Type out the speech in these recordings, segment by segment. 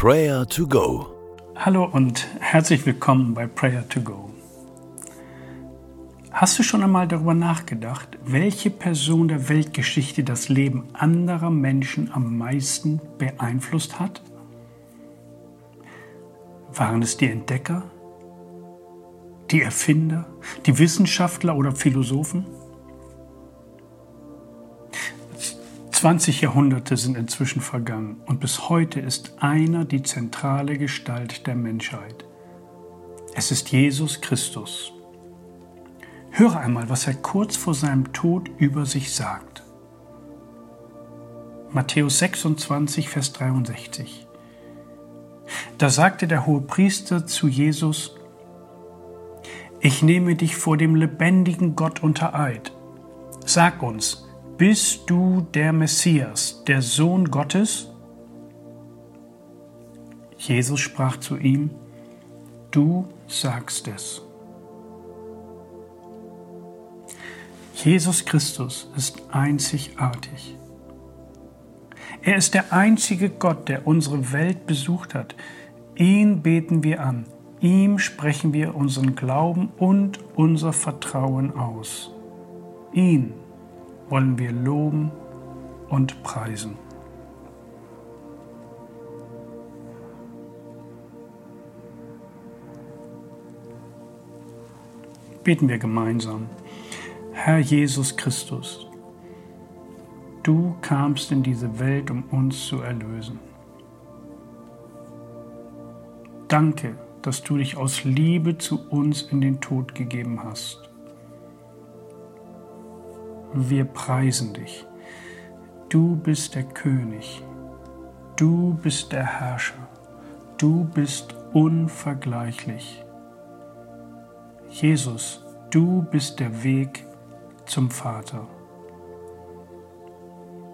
Prayer to Go. Hallo und herzlich willkommen bei Prayer to Go. Hast du schon einmal darüber nachgedacht, welche Person der Weltgeschichte das Leben anderer Menschen am meisten beeinflusst hat? Waren es die Entdecker, die Erfinder, die Wissenschaftler oder Philosophen? 20 Jahrhunderte sind inzwischen vergangen und bis heute ist einer die zentrale Gestalt der Menschheit. Es ist Jesus Christus. Höre einmal, was er kurz vor seinem Tod über sich sagt. Matthäus 26, Vers 63. Da sagte der hohe Priester zu Jesus, Ich nehme dich vor dem lebendigen Gott unter Eid. Sag uns, bist du der Messias, der Sohn Gottes? Jesus sprach zu ihm, Du sagst es. Jesus Christus ist einzigartig. Er ist der einzige Gott, der unsere Welt besucht hat. Ihn beten wir an. Ihm sprechen wir unseren Glauben und unser Vertrauen aus. Ihn wollen wir loben und preisen. Beten wir gemeinsam. Herr Jesus Christus, du kamst in diese Welt, um uns zu erlösen. Danke, dass du dich aus Liebe zu uns in den Tod gegeben hast wir preisen dich. Du bist der König, du bist der Herrscher, du bist unvergleichlich. Jesus, du bist der Weg zum Vater.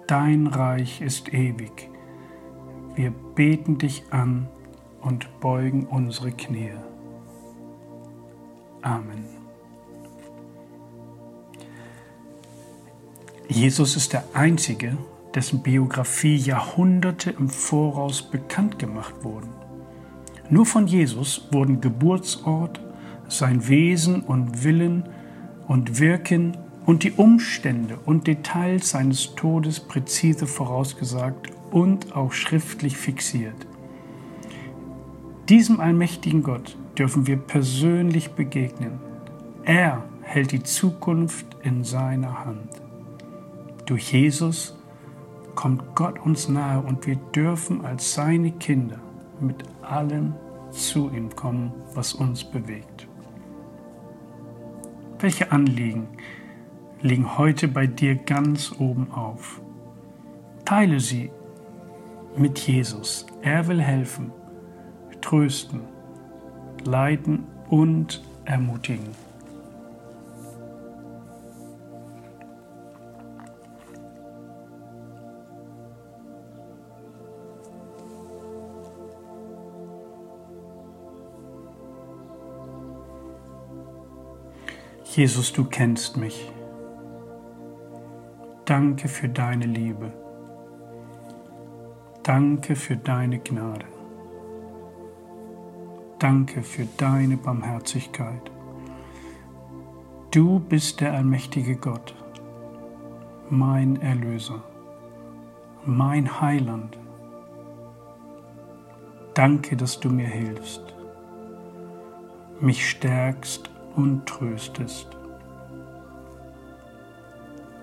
Dein Reich ist ewig. Wir beten dich an und beugen unsere Knie. Amen. Jesus ist der Einzige, dessen Biografie Jahrhunderte im Voraus bekannt gemacht wurden. Nur von Jesus wurden Geburtsort, sein Wesen und Willen und Wirken und die Umstände und Details seines Todes präzise vorausgesagt und auch schriftlich fixiert. Diesem allmächtigen Gott dürfen wir persönlich begegnen. Er hält die Zukunft in seiner Hand. Durch Jesus kommt Gott uns nahe und wir dürfen als seine Kinder mit allem zu ihm kommen, was uns bewegt. Welche Anliegen liegen heute bei dir ganz oben auf? Teile sie mit Jesus. Er will helfen, trösten, leiten und ermutigen. Jesus, du kennst mich. Danke für deine Liebe. Danke für deine Gnade. Danke für deine Barmherzigkeit. Du bist der allmächtige Gott, mein Erlöser, mein Heiland. Danke, dass du mir hilfst, mich stärkst und tröstest.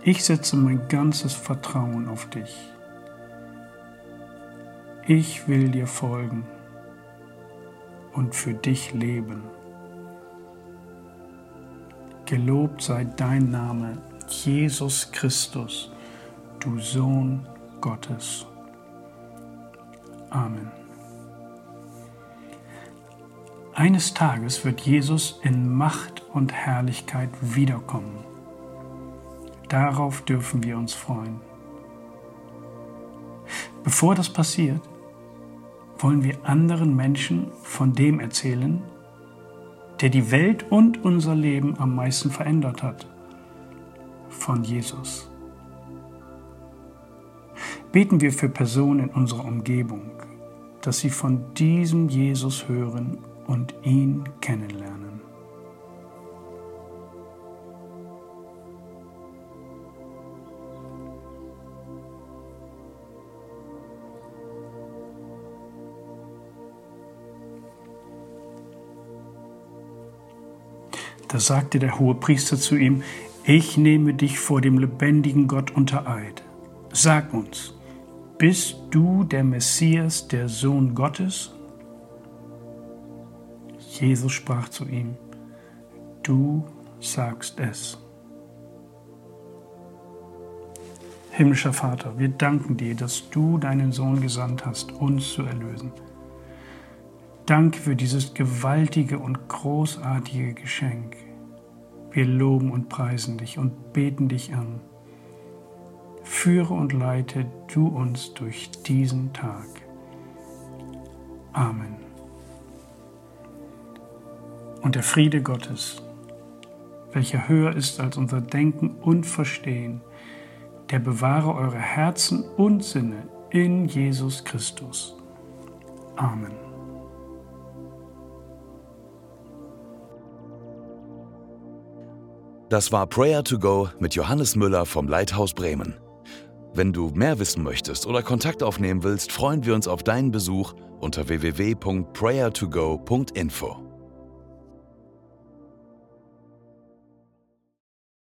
Ich setze mein ganzes Vertrauen auf dich. Ich will dir folgen und für dich leben. Gelobt sei dein Name, Jesus Christus, du Sohn Gottes. Amen. Eines Tages wird Jesus in Macht und Herrlichkeit wiederkommen. Darauf dürfen wir uns freuen. Bevor das passiert, wollen wir anderen Menschen von dem erzählen, der die Welt und unser Leben am meisten verändert hat, von Jesus. Beten wir für Personen in unserer Umgebung, dass sie von diesem Jesus hören und ihn kennenlernen. Da sagte der hohe Priester zu ihm, ich nehme dich vor dem lebendigen Gott unter Eid. Sag uns, bist du der Messias, der Sohn Gottes? Jesus sprach zu ihm, du sagst es. Himmlischer Vater, wir danken dir, dass du deinen Sohn gesandt hast, uns zu erlösen. Danke für dieses gewaltige und großartige Geschenk. Wir loben und preisen dich und beten dich an. Führe und leite du uns durch diesen Tag. Amen. Und der Friede Gottes, welcher höher ist als unser Denken und Verstehen, der bewahre eure Herzen und Sinne in Jesus Christus. Amen. Das war Prayer to Go mit Johannes Müller vom Leithaus Bremen. Wenn du mehr wissen möchtest oder Kontakt aufnehmen willst, freuen wir uns auf deinen Besuch unter www.prayertogo.info.